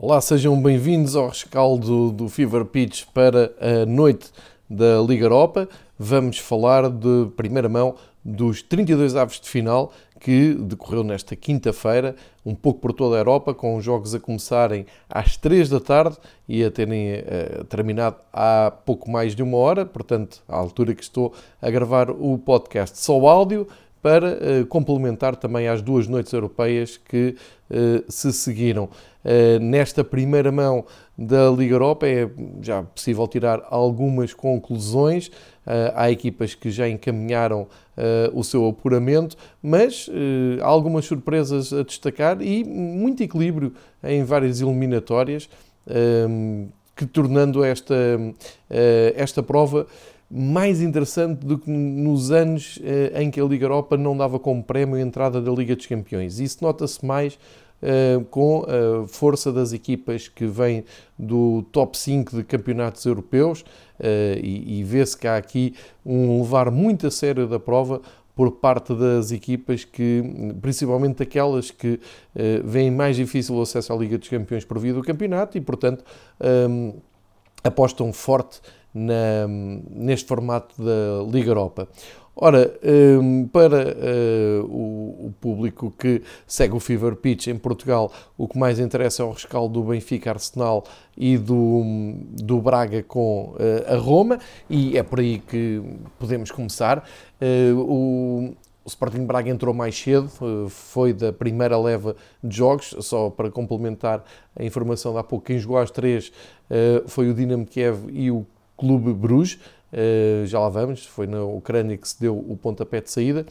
Olá, sejam bem-vindos ao rescaldo do Fever Pitch para a noite da Liga Europa. Vamos falar de primeira mão dos 32 aves de final que decorreu nesta quinta-feira, um pouco por toda a Europa, com os jogos a começarem às 3 da tarde e a terem uh, terminado há pouco mais de uma hora, portanto, à altura que estou a gravar o podcast. Só áudio, para uh, complementar também às duas noites europeias que uh, se seguiram. Uh, nesta primeira mão da Liga Europa é já possível tirar algumas conclusões. há equipas que já encaminharam o seu apuramento, mas há algumas surpresas a destacar e muito equilíbrio em várias eliminatórias, que tornando esta, esta prova mais interessante do que nos anos eh, em que a Liga Europa não dava como prémio a entrada da Liga dos Campeões. Isso nota-se mais Uh, com a força das equipas que vêm do top 5 de campeonatos europeus uh, e, vê-se que há aqui um levar muito a sério da prova por parte das equipas que, principalmente aquelas que veem mais difícil o acesso à Liga dos Campeões por via do campeonato e, portanto, um, apostam forte na, neste formato da Liga Europa. Ora, hum, para uh, o público que segue o Fever Pitch em Portugal, o que mais interessa é o rescaldo do Benfica Arsenal e do, do Braga com uh, a Roma, e é por aí que podemos começar. Uh, o, o Sporting Braga entrou mais cedo, foi da primeira leva de jogos, só para complementar a informação de há pouco, quem jogou às três foi o Dinamo Kiev e o Clube Bruges, uh, já lá vamos, foi na Ucrânia que se deu o pontapé de saída,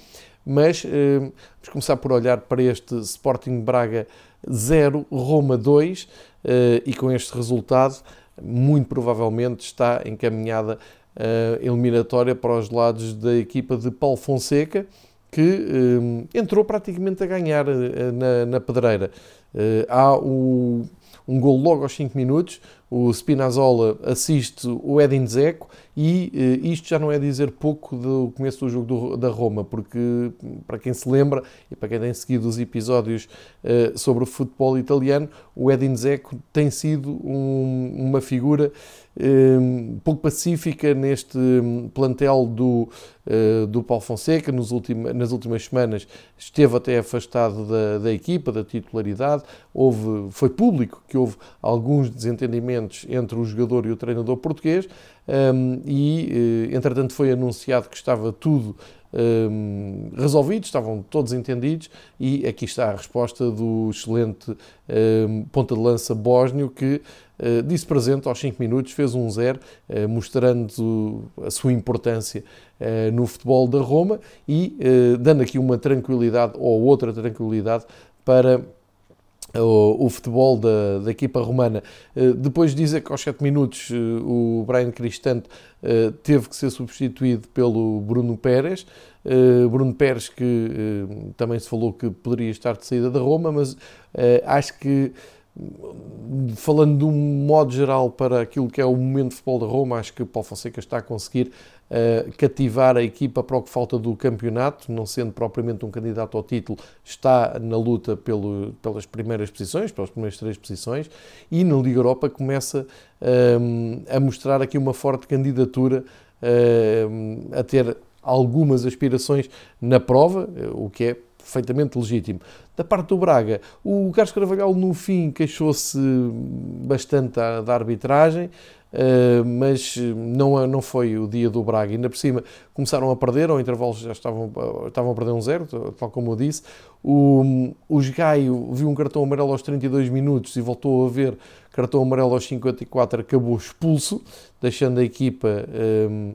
mas uh, vamos começar por olhar para este Sporting Braga 0, Roma 2, uh, eh, e com este resultado, muito provavelmente está encaminhada a eliminatória para os lados da equipa de Paulo Fonseca, que entrou praticamente a ganhar na, na pedreira. há o, um gol logo aos 5 minutos, o Spinazzola assiste o Edin Dzeko e uh, isto já não é dizer pouco do começo do jogo do, da Roma, porque para quem se lembra e para quem tem seguido os episódios uh, sobre o futebol italiano, o Edin Dzeko tem sido um, uma figura pouco pacífica neste plantel do, uh, do Paulo Fonseca. Nos ultima, nas últimas semanas esteve até afastado da, da equipa, da titularidade. Houve, foi público que houve alguns desentendimentos entre o jogador e o treinador português um, e, eh, entretanto, foi anunciado que estava tudo um, resolvido, estavam todos entendidos e aqui está a resposta do excelente um, ponta de lança bósnio que uh, disse presente aos 5 minutos, fez um zero, uh, mostrando a sua importância uh, no futebol da Roma e dando aqui uma tranquilidade ou outra tranquilidade para o, futebol da, da equipa romana. Uh, depois de dizer que aos 7 minutos uh, o Brian Cristante uh, teve que ser substituído pelo Bruno Pérez. Bruno Pérez que também se falou que poderia estar de saída da Roma, mas acho que falando de um modo geral para aquilo que é o momento de futebol da Roma, acho que o Paulo Fonseca está a conseguir uh, cativar a equipa para o que falta do campeonato, não sendo propriamente um candidato ao título, está na luta pelo, pelas primeiras posições, pelas primeiras três posições, e na Liga Europa começa uh, a mostrar aqui uma forte candidatura uh, a ter algumas aspirações na prova, o que é perfeitamente legítimo. Da parte do Braga, o Carlos Carvalhal no fim queixou-se bastante da, arbitragem, Uh, mas não, não foi o dia do Braga. Ainda por cima começaram a perder, ao intervalo já estavam, estavam a perder um zero, tal como eu disse. O, o Gaio viu um cartão amarelo aos 32 minutos e voltou a ver cartão amarelo aos 54, acabou expulso, deixando a equipa um,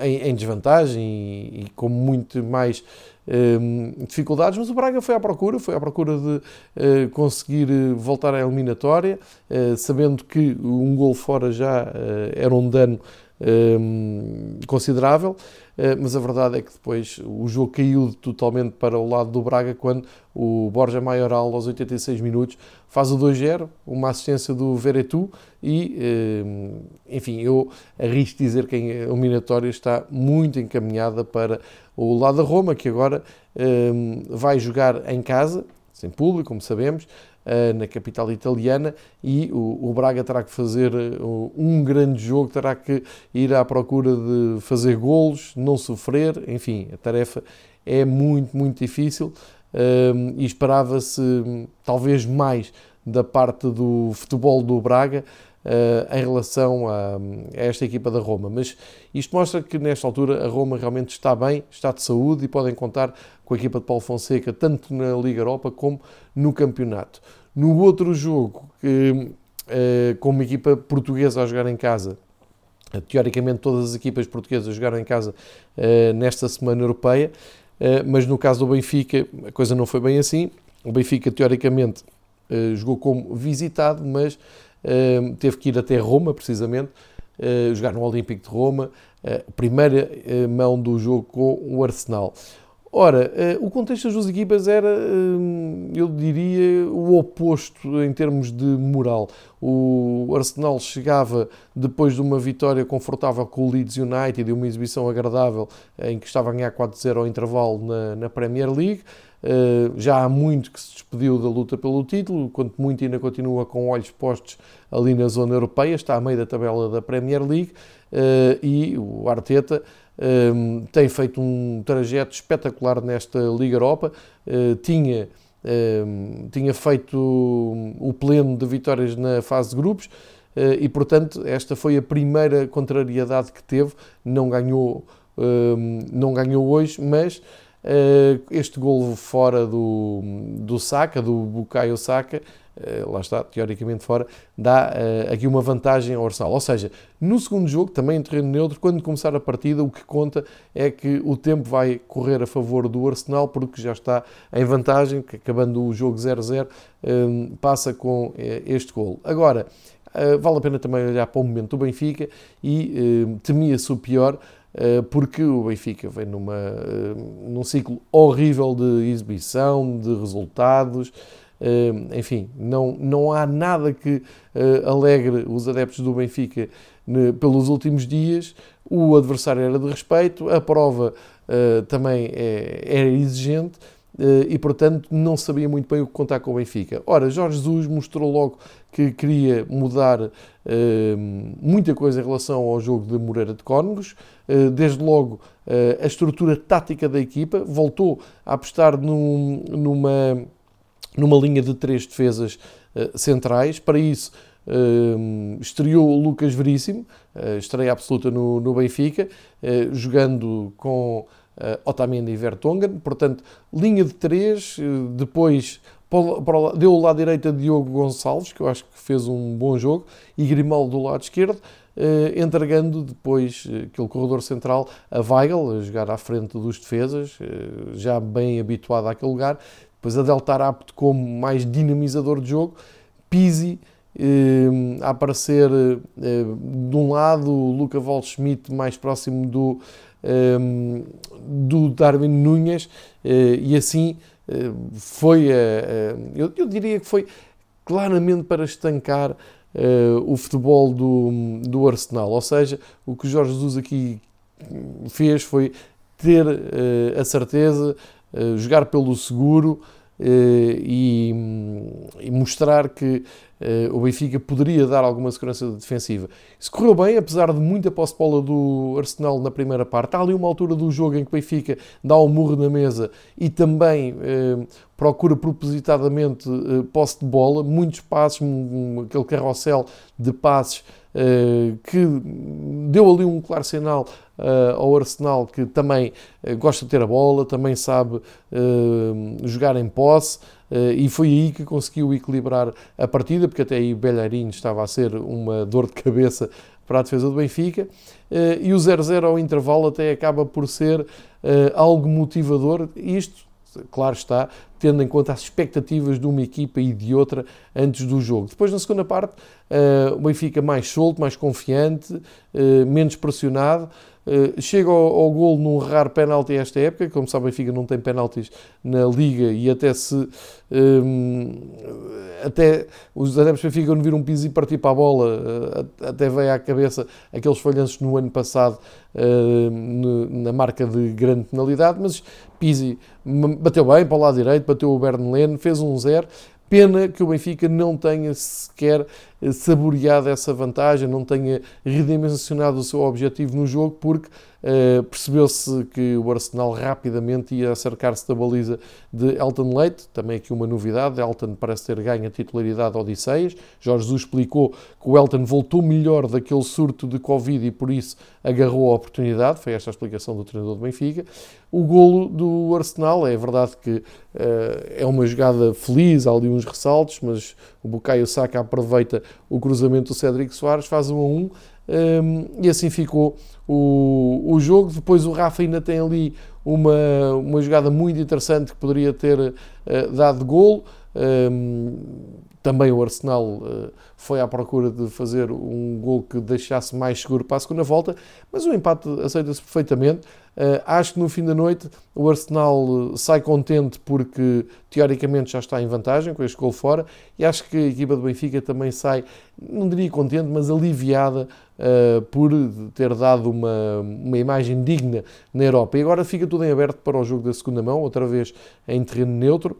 em, em, desvantagem e, e com muito mais Ehm, dificuldades, mas o Braga foi à procura, foi à procura de uh, conseguir eh, voltar à eliminatória, uh, sabendo que um gol fora já era um dano ehm, considerável. Eh, mas a verdade é que depois o jogo caiu totalmente para o lado do Braga quando o Borja Maioral, aos 86 minutos, faz o 2-0, uma assistência do Veretu e, eh, enfim, eu arrisco dizer que a eliminatória está muito encaminhada para o lado da Roma, que agora eh, vai jogar em casa, sem público, como sabemos, na capital italiana e o, Braga terá que fazer um grande jogo, terá que ir à procura de fazer golos, não sofrer, enfim, a tarefa é muito, muito difícil e esperava-se talvez mais da parte do futebol do Braga em relação a, esta equipa da Roma. Mas isto mostra que nesta altura a Roma realmente está bem, está de saúde e podem contar com a equipa de Paulo Fonseca, tanto na Liga Europa como no campeonato. No outro jogo, uh, com uma equipa portuguesa a jogar em casa, uh, teoricamente todas as equipas portuguesas jogaram em casa nesta semana europeia, mas no caso do Benfica a coisa não foi bem assim. O Benfica, teoricamente, jogou como visitado, mas teve que ir até Roma, precisamente, jogar no Olímpico de Roma, a primeira mão do jogo com o Arsenal. Ora, eh, o contexto das duas equipas era, eh, eu diria, o oposto em termos de moral. O Arsenal chegava depois de uma vitória confortável com o Leeds United e uma exibição agradável em que estava a ganhar 4-0 ao intervalo na, Premier League. Eh, já há muito que se despediu da luta pelo título, quanto muito ainda continua com olhos postos ali na zona europeia, está a meio da tabela da Premier League e o Arteta um, tem feito um trajeto espetacular nesta Liga Europa, uh, tinha, um, tinha feito o pleno de vitórias na fase de grupos uh, e, portanto, esta foi a primeira contrariedade que teve, não ganhou, um, não ganhou hoje, mas uh, este gol fora do, do Saka, do Bukayo Saka, eh, lá está, teoricamente fora, dá uh, aqui uma vantagem ao Arsenal. Ou seja, no segundo jogo, também em terreno neutro, quando começar a partida, o que conta é que o tempo vai correr a favor do Arsenal, porque já está em vantagem, que acabando o jogo 0-0, um, eh, passa com uh, este gol. Agora, vale a pena também olhar para o momento do Benfica e temia-se o pior, porque o Benfica vem numa, num ciclo horrível de exibição, de resultados, enfim, não, não há nada que uh, alegre os adeptos do Benfica pelos últimos dias. O adversário era de respeito, a prova uh, também é, era exigente. E portanto não sabia muito bem o que contar com o Benfica. Ora, Jorge Jesus mostrou logo que queria mudar muita coisa em relação ao jogo de Moreira de Cónegos, desde logo a estrutura tática da equipa, voltou a apostar num, numa numa linha de três defesas uh, centrais. Para isso, uh, estreou o Lucas Veríssimo, uh, estreia absoluta no, no Benfica, jogando com Otamendi e Vertonghen. Portanto, linha de três, depois deu o lado direito a Diogo Gonçalves, que eu acho que fez um bom jogo, e Grimaldo do lado esquerdo. Entregando depois aquele corredor central a Weigl, a jogar à frente dos defesas, já bem habituado àquele lugar, depois Adel apto como mais dinamizador de jogo, Pizzi eh, a aparecer eh, de um lado, Luca Waldschmidt mais próximo do, eh, do Darwin Nunes eh, e assim eh, foi, eu, eu, diria que foi claramente para estancar eh, o futebol do, do Arsenal, ou seja, o que Jorge Jesus aqui fez foi ter a certeza jogar pelo seguro eh, e, e, mostrar que eh, o Benfica poderia dar alguma segurança defensiva. Isso correu bem, apesar de muita posse bola do Arsenal na primeira parte. Há ali uma altura do jogo em que o Benfica dá um murro na mesa e também eh, procura propositadamente eh, posse de bola, muitos passos, um, aquele carrossel de passes eh, que deu ali um claro sinal uh, ao Arsenal que também uh, gosta de ter a bola, também sabe jogar em posse e foi aí que conseguiu equilibrar a partida, porque até aí Belharino estava a ser uma dor de cabeça para a defesa do Benfica. E o 0-0 ao intervalo até acaba por ser algo motivador, isto claro está, tendo em conta as expectativas de uma equipa e de outra antes do jogo. Depois, na segunda parte, uh, o Benfica mais solto, mais confiante, uh, menos pressionado. Uh, chega ao, ao golo num raro penalti esta época, como sabe, o Benfica não tem penaltis na Liga e até se um, até os adeptos Benfica não viram um piso e partir para a bola, até veio à cabeça aqueles falhanços no ano passado na marca de grande penalidade, mas Pizzi bateu bem para o lado direito, bateu o Bernlene, fez um zero. Pena que o Benfica não tenha sequer eh, saboreado essa vantagem, não tenha redimensionado o seu objetivo no jogo, porque Uh, Percebeu-se que o Arsenal rapidamente ia acercar-se da baliza de Elton Leite, também aqui uma novidade, Elton parece ter ganho a titularidade Odisseias, Jorge Jesus explicou que o Elton voltou melhor daquele surto de Covid e por isso agarrou a oportunidade, foi esta a explicação do treinador do Benfica. O golo do Arsenal, é verdade que uh, é uma jogada feliz, há ali uns ressaltos, mas o Bukayo Saka aproveita o cruzamento do Cédric Soares, faz um a um, um, e assim ficou o, o jogo. Depois o Rafa ainda tem ali uma, uma jogada muito interessante que poderia ter uh, dado golo. Um, também o Arsenal uh, foi à procura de fazer um gol que deixasse mais seguro para a segunda volta, mas o empate aceita-se perfeitamente. Uh, acho que no fim da noite o Arsenal eh, sai contente porque teoricamente já está em vantagem com este gol fora e acho que a equipa do Benfica também sai, não diria contente, mas aliviada uh, por ter dado uma, uma imagem digna na Europa. E agora fica tudo em aberto para o jogo da segunda mão, outra vez em terreno neutro.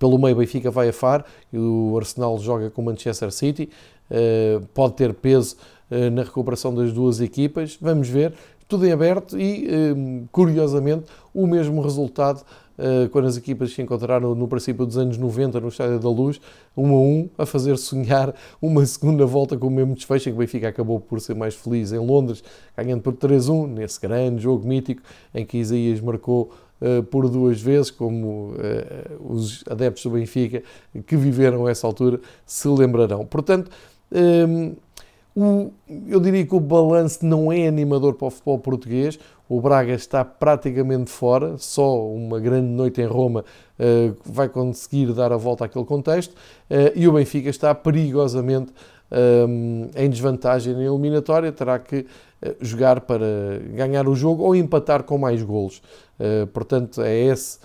Pelo meio, Benfica vai a Faro e o Arsenal joga com o Manchester City. Uh, pode ter peso na recuperação das duas equipas. Vamos ver. Tudo em aberto e, uh, curiosamente, o mesmo resultado quando as equipas se encontraram no princípio dos anos 90 no Estádio da Luz, 1 a 1, a fazer sonhar uma segunda volta com o mesmo desfecho, que o Benfica acabou por ser mais feliz em Londres, ganhando por 3-1, nesse grande jogo mítico em que Isaías marcou eh, por duas vezes, como eh, os adeptos do Benfica que viveram essa altura se lembrarão. Portanto, ehm, eu diria que o balanço não é animador para o futebol português. O Braga está praticamente fora, só uma grande noite em Roma uh, vai conseguir dar a volta àquele contexto. Uh, e o Benfica está perigosamente um, em desvantagem na eliminatória. Terá que uh, jogar para ganhar o jogo ou empatar com mais golos. Eh, portanto, é esse,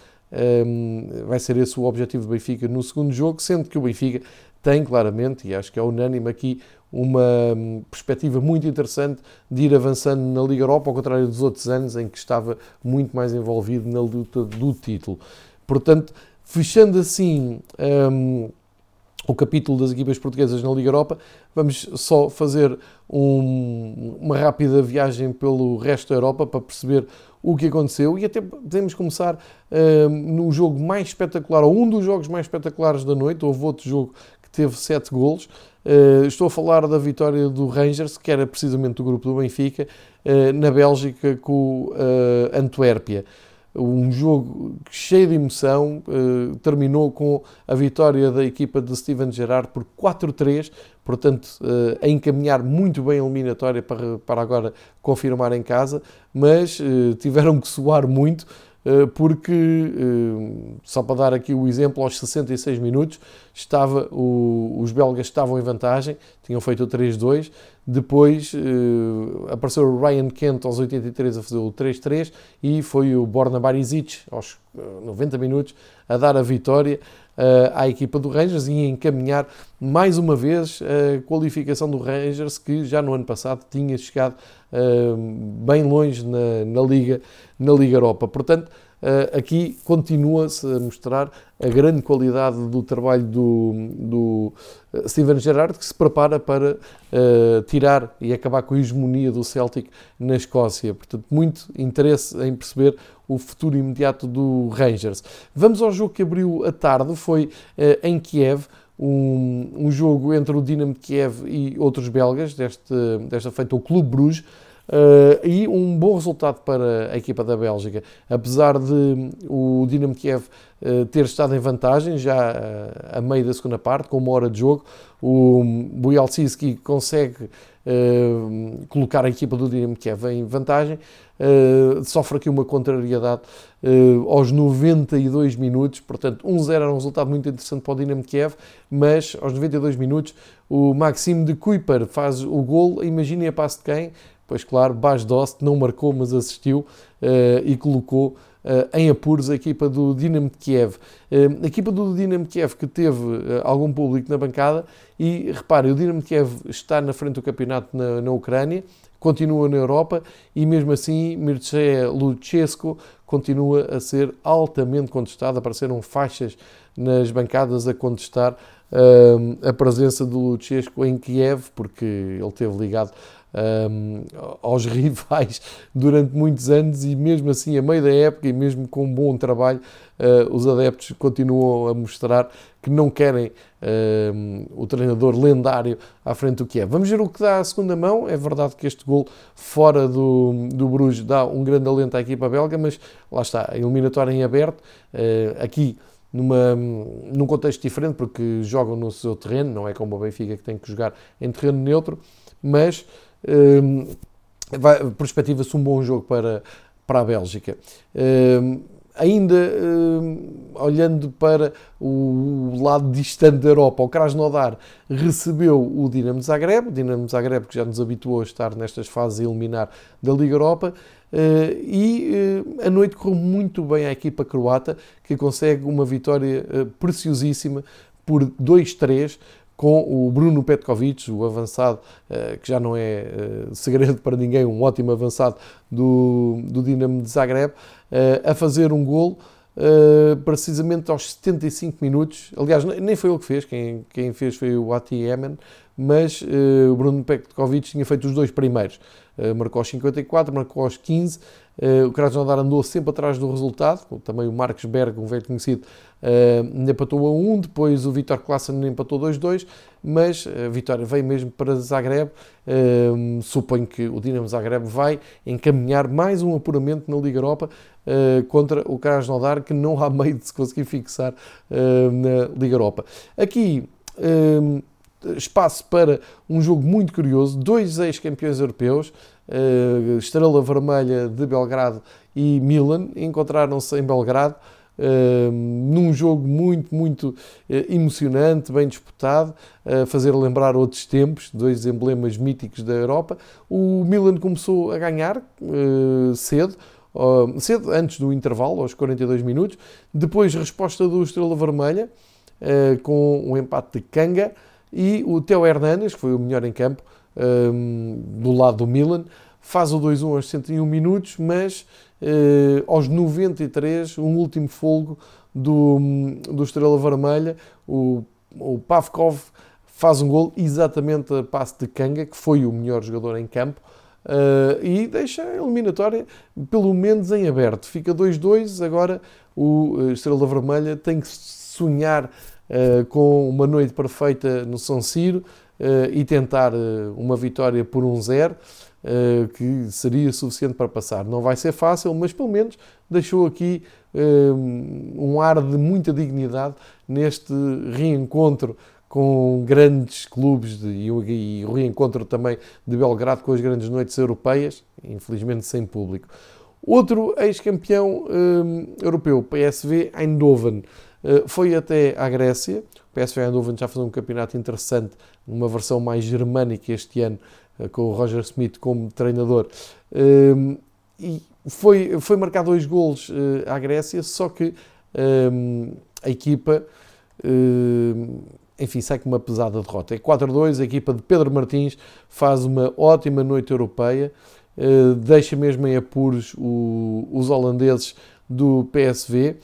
um, vai ser esse o objetivo do Benfica no segundo jogo, sendo que o Benfica tem claramente, e acho que é unânime aqui, uma hum, perspectiva muito interessante de ir avançando na Liga Europa, ao contrário dos outros anos em que estava muito mais envolvido na luta do título. Portanto, fechando assim um, o capítulo das equipas portuguesas na Liga Europa, vamos só fazer um, uma rápida viagem pelo resto da Europa para perceber o que aconteceu e até podemos começar uh, no jogo mais espetacular, ou um dos jogos mais espetaculares da noite. Houve outro jogo que teve sete golos. Uh, estou a falar da vitória do Rangers, que era precisamente do grupo do Benfica, uh, na Bélgica com uh, Antuérpia. Um jogo cheio de emoção, uh, terminou com a vitória da equipa de Steven Gerrard por 4-3, portanto, a encaminhar muito bem a eliminatória para, para agora confirmar em casa, mas tiveram que suar muito porque, eh, só para dar aqui o exemplo, aos 66 minutos, estava o, os belgas estavam em vantagem, tinham feito o 3-2, depois uh, apareceu o Ryan Kent aos 83 a fazer o 3-3 e foi o Borna Barisic aos 90 minutos a dar a vitória à equipa do Rangers e encaminhar mais uma vez a qualificação do Rangers que já no ano passado tinha chegado uh, bem longe na, na, Liga, na Liga Europa. Portanto, Uh, aqui continua-se a mostrar a grande qualidade do trabalho do, do Steven Gerrard, que se prepara para uh, tirar e acabar com a hegemonia do Celtic na Escócia. Portanto, muito interesse em perceber o futuro imediato do Rangers. Vamos ao jogo que abriu a tarde, foi uh, em Kiev. Um, um, jogo entre o Dinamo de Kiev e outros belgas, deste, desta feita o Clube Bruges, Uh, e um bom resultado para a equipa da Bélgica. Apesar de o Dinamo Kiev uh, ter estado em vantagem já uh, a meio da segunda parte, com uma hora de jogo, o Bujalski consegue colocar a equipa do Dinamo Kiev em vantagem. sofre aqui uma contrariedade aos 92 minutos, portanto 1-0 era um resultado muito interessante para o Dinamo Kiev, mas aos 92 minutos o Maxime de Kuiper faz o gol, imaginem a passe de quem? Pois claro, Bas Dost não marcou, mas assistiu uh, e colocou uh, em apuros a equipa do Dinamo de Kiev. Uh, a equipa do Dinamo de Kiev que teve algum público na bancada e reparem, o Dinamo de Kiev está na frente do campeonato na, na Ucrânia, continua na Europa e mesmo assim Mircea Lucescu continua a ser altamente contestado, apareceram faixas nas bancadas a contestar uh, a presença do Lucescu em Kiev, porque ele teve ligado um, aos rivais durante muitos anos e mesmo assim, a meio da época e mesmo com um bom trabalho, uh, os adeptos continuam a mostrar que não querem o treinador lendário à frente do que é. Vamos ver o que dá a segunda mão. É verdade que este gol fora do, do Bruges dá um grande alento à equipa belga, mas lá está, a eliminatória em aberto. Uh, aqui numa, num contexto diferente, porque jogam no seu terreno, não é como o Benfica que tem que jogar em terreno neutro, mas uh, perspectiva-se um bom jogo para, para a Bélgica. Uh, ainda uh, olhando para o lado distante da Europa, o Krasnodar recebeu o Dinamo Zagreb, o Dinamo Zagreb que já nos habituou a estar nestas fases a eliminar da Liga Europa, uh, e uh, a noite correu muito bem à equipa croata, que consegue uma vitória preciosíssima por 2-3 com o Bruno Petkovic, o avançado, que já não é segredo para ninguém, um ótimo avançado do, do Dinamo de Zagreb, a fazer um gol precisamente aos 75 minutos. Aliás, nem foi ele que fez, quem, quem fez foi o Ati Yemen, mas o Bruno Petkovic tinha feito os dois primeiros. marcou aos 54, marcou aos 15. O Krasnodar andou sempre atrás do resultado, também o Marcos Berg, um velho conhecido, uh, empatou a 1, depois o Vitor Klassen empatou 2-2, mas a vitória veio mesmo para Zagreb. Uh, suponho que o Dinamo Zagreb vai encaminhar mais um apuramento na Liga Europa contra o Krasnodar, que não há meio de se conseguir fixar na Liga Europa. Aqui espaço para um jogo muito curioso, dois ex-campeões europeus, Estrela Vermelha de Belgrado e Milan, encontraram-se em Belgrado uh, num jogo muito, muito uh, emocionante, bem disputado, a uh, fazer lembrar outros tempos, dois emblemas míticos da Europa. O Milan começou a ganhar cedo, cedo, antes do intervalo, aos 42 minutos. Depois, resposta do Estrela Vermelha, com um empate de Kanga. E o Teo Hernanes, que foi o melhor em campo, do lado do Milan, faz o 2-1 aos 101 minutos, mas eh, aos 93, um último folgo do, do Estrela Vermelha, o, o Pavkov faz um gol exatamente a passe de Kanga, que foi o melhor jogador em campo, uh, e deixa a eliminatória pelo menos em aberto. Fica 2-2, agora o Estrela Vermelha tem que sonhar uh, com uma noite perfeita no São Ciro uh, e tentar uma vitória por 1-0. Uh, que seria suficiente para passar. Não vai ser fácil, mas pelo menos deixou aqui uh, um ar de muita dignidade neste reencontro com grandes clubes de, e, o reencontro também de Belgrado com as grandes noites europeias, infelizmente sem público. Outro ex-campeão uh, europeu, PSV Eindhoven, foi até à Grécia. O PSV Eindhoven já fez um campeonato interessante, numa versão mais germânica este ano, eh, com o Roger Smith como treinador. Ehm, e foi, foi marcar dois golos eh, à Grécia, só que ehm, a equipa, ehm, enfim, sai com uma pesada derrota. É 4-2, a equipa de Pedro Martins faz uma ótima noite europeia, eh, deixa mesmo em apuros os holandeses do PSV.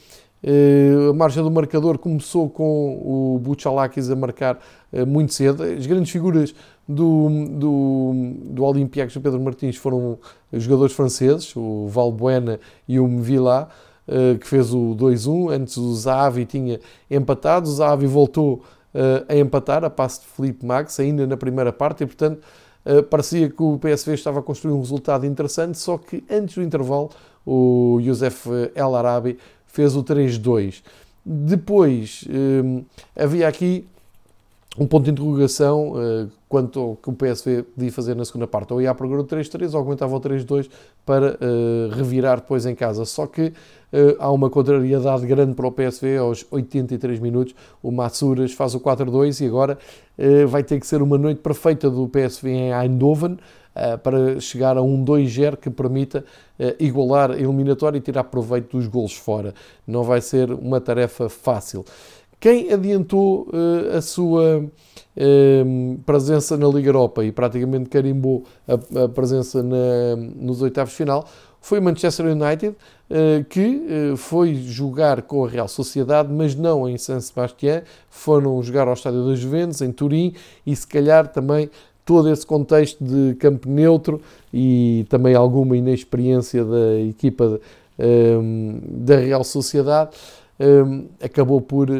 a marcha do marcador começou com o Buchalakis a marcar muito cedo. As grandes figuras do, do, do Olympiacos do Pedro Martins foram jogadores franceses, o Valbuena e o Mvila, eh, que fez o 2-1. Antes o Zahavi tinha empatado, o Zahavi voltou eh, a empatar a passo de Felipe Max, ainda na primeira parte, e portanto eh, parecia que o PSV estava a construir um resultado interessante, só que antes do intervalo o Youssef El Arabi fez o 3-2. Depois havia aqui um ponto de interrogação uh, quanto ao que o PSV podia fazer na segunda parte. Ou ia à procura do 3-3 ou aguentava o 3-2 para uh, revirar depois em casa. Só que uh, há uma contrariedade grande para o PSV aos 83 minutos. O Matsuras faz o 4-2 e agora vai ter que ser uma noite perfeita do PSV em Eindhoven para chegar a um 2-0 que permita igualar a eliminatória e tirar proveito dos golos fora. Não vai ser uma tarefa fácil. Quem adiantou uh, a sua uh, presença na Liga Europa e praticamente carimbou a, a presença na, nos oitavos de final foi o Manchester United, uh, que foi jogar com a Real Sociedade, mas não em San Sebastián, foram jogar ao Estádio das Juventus, em Turim, e se calhar também todo esse contexto de campo neutro e também alguma inexperiência da equipa da Real Sociedade acabou por uh,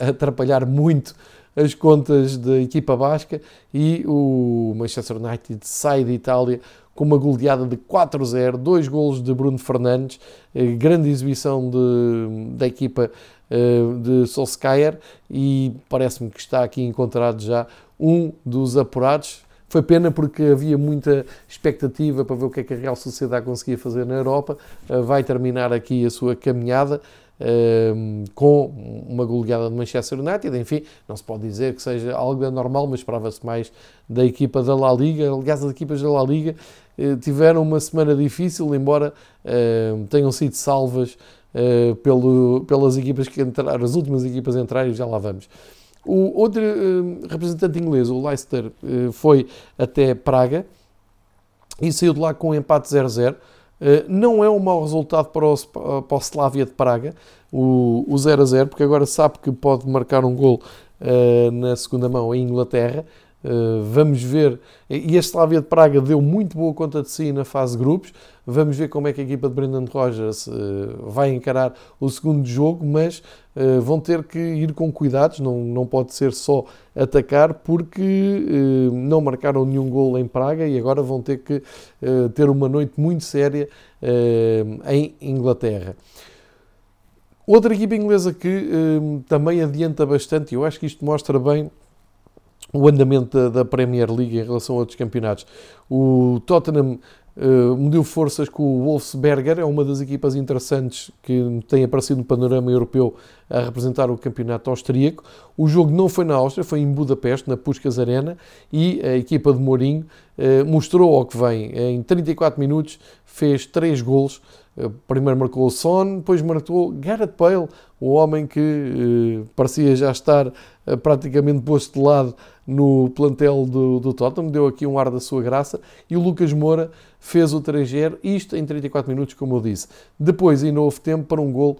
atrapalhar, muito as contas da equipa basca e o Manchester United sai de Itália com uma goleada de 4-0, dois golos de Bruno Fernandes, eh, grande exibição de, da equipa uh, de Solskjaer e parece-me que está aqui encontrado já um dos apurados. Foi pena porque havia muita expectativa para ver o que é que a Real Sociedade conseguia fazer na Europa. Uh, vai terminar aqui a sua caminhada com uma goleada de Manchester United. Enfim, não se pode dizer que seja algo anormal, mas esperava-se mais da equipa da La Liga. Aliás, as equipas da La Liga eh, tiveram uma semana difícil, embora tenham sido salvas eh, pelo, pelas equipas que entraram, as últimas equipas entrarem, já lá vamos. O outro representante inglês, o Leicester, eh, foi até Praga e saiu de lá com um empate 0-0. Eh, não é um mau resultado para o, para o Slavia de Praga, o, 0 a 0, porque agora sabe que pode marcar um gol uh, na segunda mão em Inglaterra. Uh, vamos ver, e a Slavia de Praga deu muito boa conta de si na fase de grupos. Vamos ver como é que a equipa de Brendan Rodgers uh, vai encarar o segundo jogo, mas uh, vão ter que ir com cuidados, não, não pode ser só atacar, porque não marcaram nenhum gol em Praga e agora vão ter que ter uma noite muito séria em Inglaterra. Outra equipa inglesa que também adianta bastante, e eu acho que isto mostra bem o andamento da, da, Premier League em relação a outros campeonatos. O Tottenham uh, mediu forças com o Wolfsberger, é uma das equipas interessantes que tem aparecido no panorama europeu a representar o campeonato austríaco. O jogo não foi na Áustria, foi em Budapeste, na Puskas Arena, e a equipa de Mourinho uh, mostrou ao que vem. Em 34 minutos fez 3 golos, primeiro marcou o Son, depois marcou Gareth Bale, o homem que parecia já estar praticamente posto de lado no plantel do, do Tottenham, deu aqui um ar da sua graça, e o Lucas Moura fez o 3-0, isto em 34 minutos, como eu disse. Depois ainda houve tempo para um gol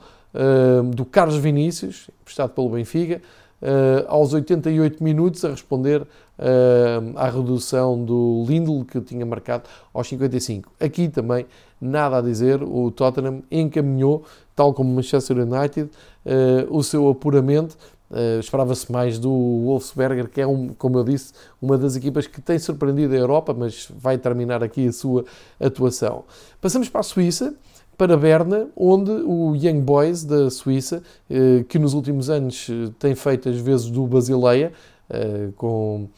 do Carlos Vinícius, emprestado pelo Benfica, aos 88 minutos, a responder uh, à redução do Lindl, que tinha marcado aos 55. Aqui também nada a dizer, o Tottenham encaminhou, tal como o Manchester United, o seu apuramento Uh, Esperava-se mais do Wolfsberger, que é, um, como eu disse, uma das equipas que tem surpreendido a Europa, mas vai terminar aqui a sua atuação. Passamos para a Suíça, para Berna, onde o Young Boys da Suíça, uh, que nos últimos anos tem feito as vezes do Basileia, uh, com,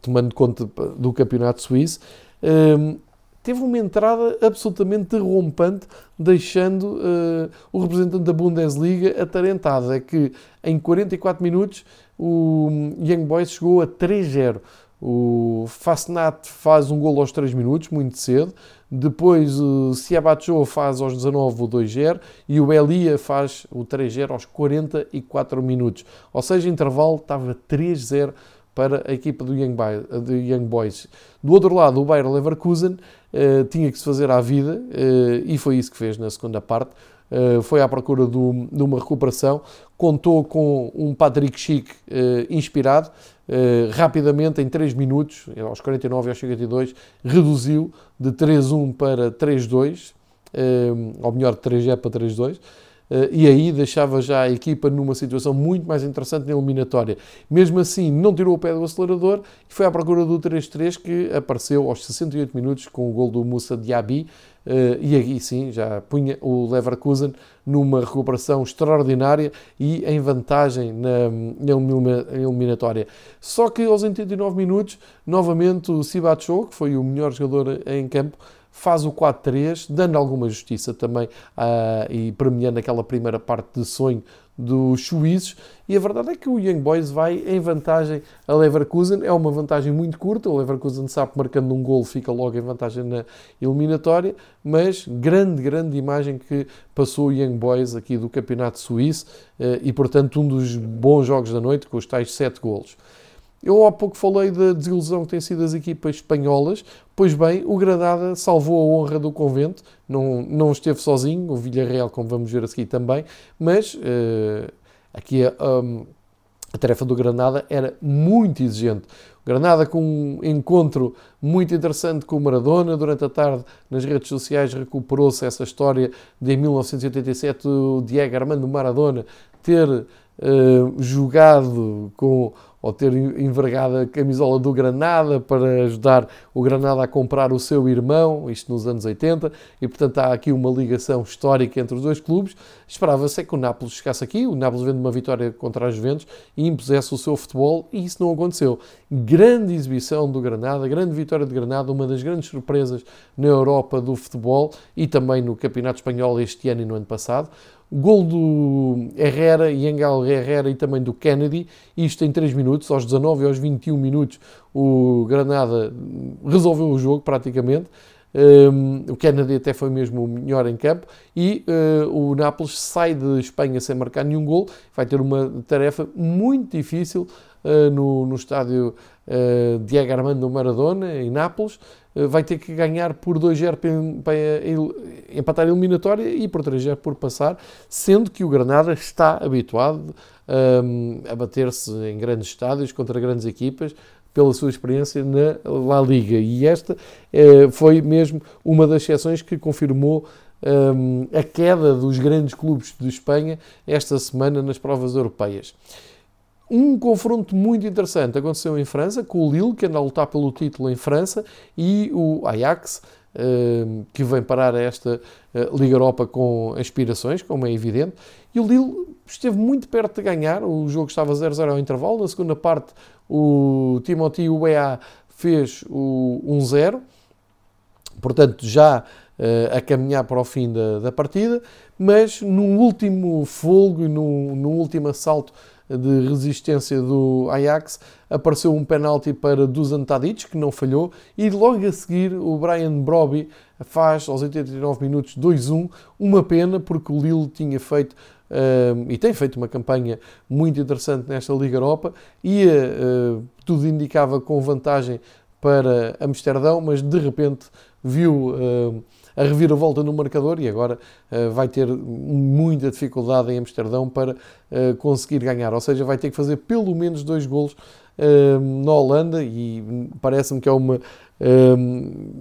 tomando conta do campeonato suíço, teve uma entrada absolutamente derrompante, deixando uh, o representante da Bundesliga atarentado. É que em 44 minutos o Young Boys chegou a 3-0. O Fasnat faz um gol aos 3 minutos, muito cedo. Depois o Siabacho faz aos 19 o 2-0 e o Elia faz o 3-0 aos 44 minutos. Ou seja, intervalo estava 3-0 para a equipa do Young, Boys. Do outro lado, o Bayer Leverkusen uh, tinha que se fazer à vida uh, e foi isso que fez na segunda parte. Uh, foi à procura do, de uma recuperação, contou com um Patrick Schick inspirado, rapidamente, em 3 minutos, aos 49 e aos 52, reduziu de 3-1 para 3-2, ou melhor, de 3-0 para 3-2. Eh, e aí deixava já a equipa numa situação muito mais interessante na eliminatória. Mesmo assim, não tirou o pé do acelerador e foi à procura do 3-3 que apareceu aos 68 minutos com o gol do Moussa Diaby. Eh, e aí sim já punha o Leverkusen numa recuperação extraordinária e em vantagem na, na eliminatória. Só que aos 89 minutos, novamente o Sibacho, que foi o melhor jogador em campo, faz o 4-3, dando alguma justiça também uh, e premiando aquela primeira parte de sonho dos suíços e a verdade é que o Young Boys vai em vantagem a Leverkusen. É uma vantagem muito curta. O Leverkusen sabe marcando um gol fica logo em vantagem na eliminatória, mas grande, grande imagem que passou o Young Boys aqui do Campeonato Suíço eh, e, portanto, um dos bons jogos da noite com os tais sete golos. Eu há pouco falei da desilusão que têm sido as equipas espanholas. Pois bem, o Granada salvou a honra do convento, não, não esteve sozinho, o Villarreal, como vamos ver a seguir também, mas uh, aqui a, um, a tarefa do Granada era muito exigente. Granada com um encontro muito interessante com o Maradona, durante a tarde nas redes sociais recuperou-se essa história de em 1987 o Diego Armando Maradona ter uh, jogado com ou ter envergado a camisola do Granada para ajudar o Granada a comprar o seu irmão, isto nos anos 80, e portanto há aqui uma ligação histórica entre os dois clubes. Esperava-se é que o Nápoles chegasse aqui, o Nápoles vendo uma vitória contra as Juventus e impusesse o seu futebol, e isso não aconteceu. Grande exibição do Granada, grande vitória de Granada, uma das grandes surpresas na Europa do futebol e também no Campeonato Espanhol este ano e no ano passado. Gol do Herrera, Engel Herrera e também do Kennedy, isto em 3 minutos, aos 19 e aos 21 minutos o Granada resolveu o jogo praticamente. Um, o Kennedy até foi mesmo o melhor em campo e uh, o Nápoles sai de Espanha sem marcar nenhum gol. Vai ter uma tarefa muito difícil uh, no, no estádio uh, Diego Armando Maradona, em Nápoles. vai ter que ganhar por 2-0 para, empatar a eliminatória e por 3-0 por passar, sendo que o Granada está habituado um, a bater-se em grandes estádios contra grandes equipas pela sua experiência na La Liga. E esta eh, foi mesmo uma das exceções que confirmou um, a queda dos grandes clubes de Espanha esta semana nas provas europeias. Um confronto muito interessante aconteceu em França, com o Lille, que anda a lutar pelo título em França, e o Ajax, que vem parar esta eh, Liga Europa com aspirações, como é evidente. E o Lille esteve muito perto de ganhar, o jogo estava 0-0 ao intervalo. Na segunda parte, o Timothy Weah fez o 1-0, portanto, já uh, a caminhar para o fim da, da partida, mas no último folgo e no último assalto de resistência do Ajax, apareceu um penalti para Dusan Tadic, que não falhou, e logo a seguir o Brian Broby faz aos 89 minutos 2-1, uma pena porque o Lille tinha feito uh, e tem feito uma campanha muito interessante nesta Liga Europa, ia, uh, tudo indicava com vantagem para Amsterdão, mas de repente viu uh, a reviravolta no marcador e agora uh, vai ter muita dificuldade em Amsterdão para uh, conseguir ganhar. Ou seja, vai ter que fazer pelo menos dois golos uh, na Holanda e parece-me que é uma,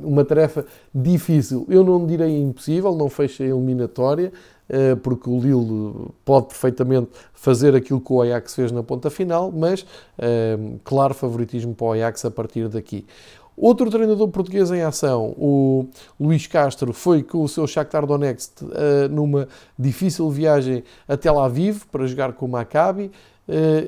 uma tarefa difícil. Eu não direi impossível, não fecha a eliminatória, porque o Lille pode perfeitamente fazer aquilo que o Ajax fez na ponta final, mas claro favoritismo para o Ajax a partir daqui. Outro treinador português em ação, o Luís Castro, foi com o seu Shakhtar Donetsk uh, numa difícil viagem a Tel para jogar com o Maccabi uh,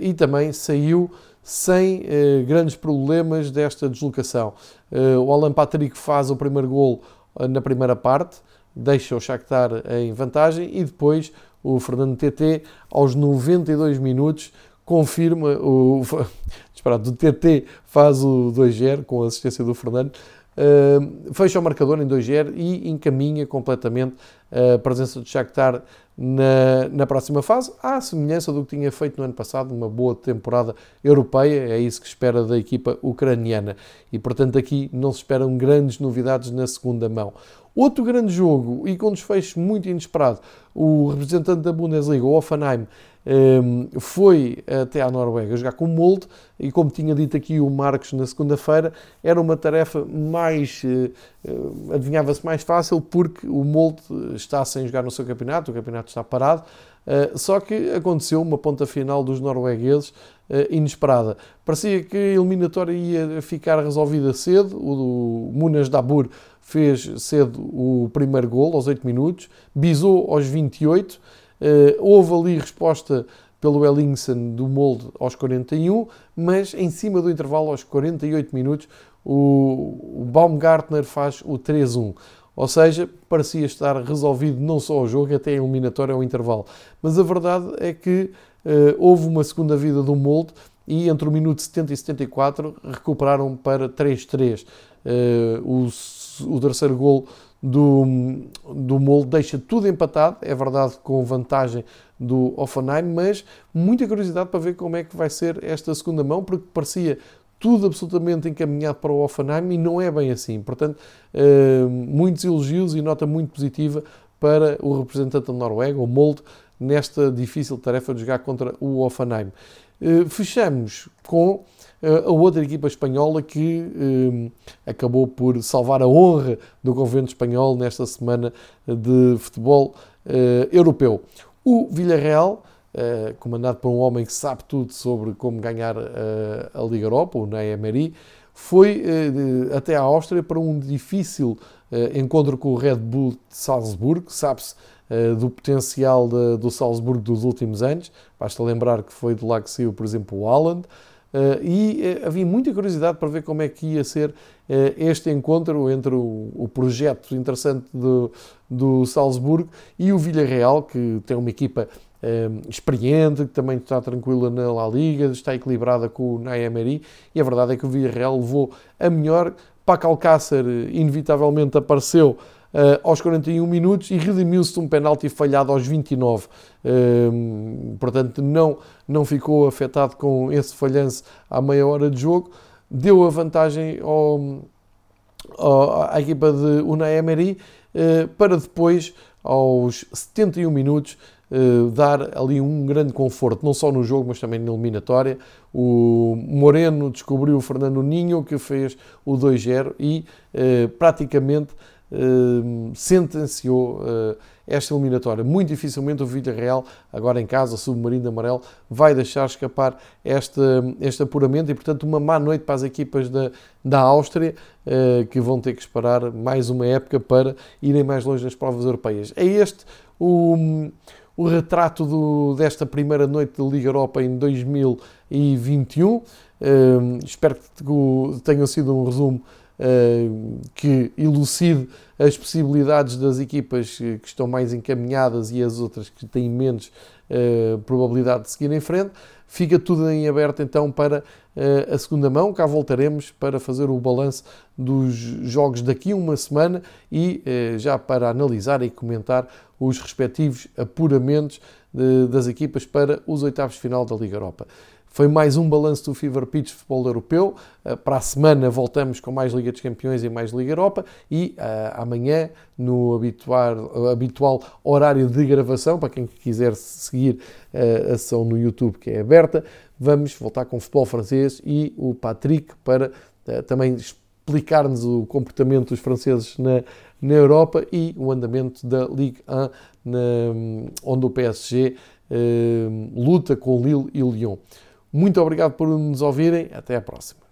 e também saiu sem uh, grandes problemas desta deslocação. o Alan Patrick faz o primeiro gol na primeira parte, deixa o Shakhtar em vantagem e depois o Fernando TT, aos 92 minutos, confirma o disparado do TT faz o 2-0 com a assistência do Fernando uh, fecha o marcador em 2-0 e encaminha completamente a presença do Shakhtar na, na próxima fase, à semelhança do que tinha feito no ano passado, uma boa temporada europeia, é isso que espera da equipa ucraniana. E portanto aqui não se esperam grandes novidades na segunda mão. Outro grande jogo e com desfecho muito inesperado, o representante da Bundesliga, o Offenheim, ehm, foi até à Noruega jogar com o Molde e como tinha dito aqui o Marcos na segunda-feira, era uma tarefa mais, eh, eh, adivinhava-se mais fácil porque o Molde está sem jogar no seu campeonato, o campeonato está parado, eh, só que aconteceu uma ponta final dos noruegueses inesperada. Parecia que a eliminatória ia ficar resolvida cedo, o Munas Dabur fez cedo o primeiro gol aos 8 minutos, bisou aos 28, uh, eh, houve ali resposta pelo Ellingson do molde aos 41, mas em cima do intervalo aos 48 minutos o, Baumgartner faz o 3-1. Ou seja, parecia estar resolvido não só o jogo, até a eliminatória ao intervalo. Mas a verdade é que uh, houve uma segunda vida do Molde e entre o minuto 70 e 74 recuperaram para 3-3. Uh, o, o terceiro gol do, do Molde deixa tudo empatado, é verdade com vantagem do Offenheim, mas muita curiosidade para ver como é que vai ser esta segunda mão, porque parecia tudo absolutamente encaminhado para o Offenheim e não é bem assim. Portanto, uh, muitos elogios e nota muito positiva para o representante da Noruega, o Molde, nesta difícil tarefa de jogar contra o Offenheim. Uh, fechamos com uh, a outra equipa espanhola que acabou por salvar a honra do convento espanhol nesta semana de futebol europeu. O Villarreal comandado por um homem que sabe tudo sobre como ganhar a Liga Europa, o Ney Emery, foi até à Áustria para um difícil encontro com o Red Bull de Salzburgo. Sabe-se do potencial de, do Salzburgo dos últimos anos. Basta lembrar que foi de lá que saiu, por exemplo, o Haaland. Uh, e uh, havia muita curiosidade para ver como é que ia ser este encontro entre o, o projeto interessante do, do Salzburgo e o Villarreal, que tem uma equipa experiente, que também está tranquila na La Liga, está equilibrada com o Nayameri, e a verdade é que o Villarreal levou a melhor. Paco Alcácer inevitavelmente apareceu Uh, aos 41 minutos e redimiu-se de um penalti falhado aos 29. Uh, portanto, não, não ficou afetado com esse falhanço à meia hora de jogo. Deu a vantagem ao, ao, à equipa de Unai Emery uh, para depois, aos 71 minutos, Uh, dar ali um grande conforto, não só no jogo, mas também na eliminatória. O Moreno descobriu o Fernando Ninho, que fez o 2-0 e uh, praticamente uh, sentenciou uh, esta eliminatória. Muito dificilmente o Villarreal, agora em casa, submarino amarelo, vai deixar escapar este, este apuramento e, portanto, uma má noite para as equipas da, da Áustria, uh, que vão ter que esperar mais uma época para irem mais longe nas provas europeias. É este o, o retrato do, desta primeira noite da Liga Europa em 2021. Uh, espero que tenha sido um resumo eh, que elucide as possibilidades das equipas que estão mais encaminhadas e as outras que têm menos eh, probabilidade de seguir em frente. Fica tudo em aberto então para eh, a segunda mão. Cá voltaremos para fazer o balanço dos jogos daqui a uma semana e já para analisar e comentar os respectivos apuramentos das equipas para os oitavos de final da Liga Europa. Foi mais um balanço do Fever Pitch Futebol Europeu. Eh, para a semana voltamos com mais Liga dos Campeões e mais Liga Europa. E uh, amanhã, no habitual, habitual, horário de gravação, para quem quiser seguir uh, a sessão no YouTube que é aberta, vamos voltar com o futebol francês e o Patrick para uh, também explicar-nos o comportamento dos franceses na, na Europa e o andamento da Ligue 1, na, onde o PSG luta com Lille e Lyon. Muito obrigado por nos ouvirem. Até à próxima.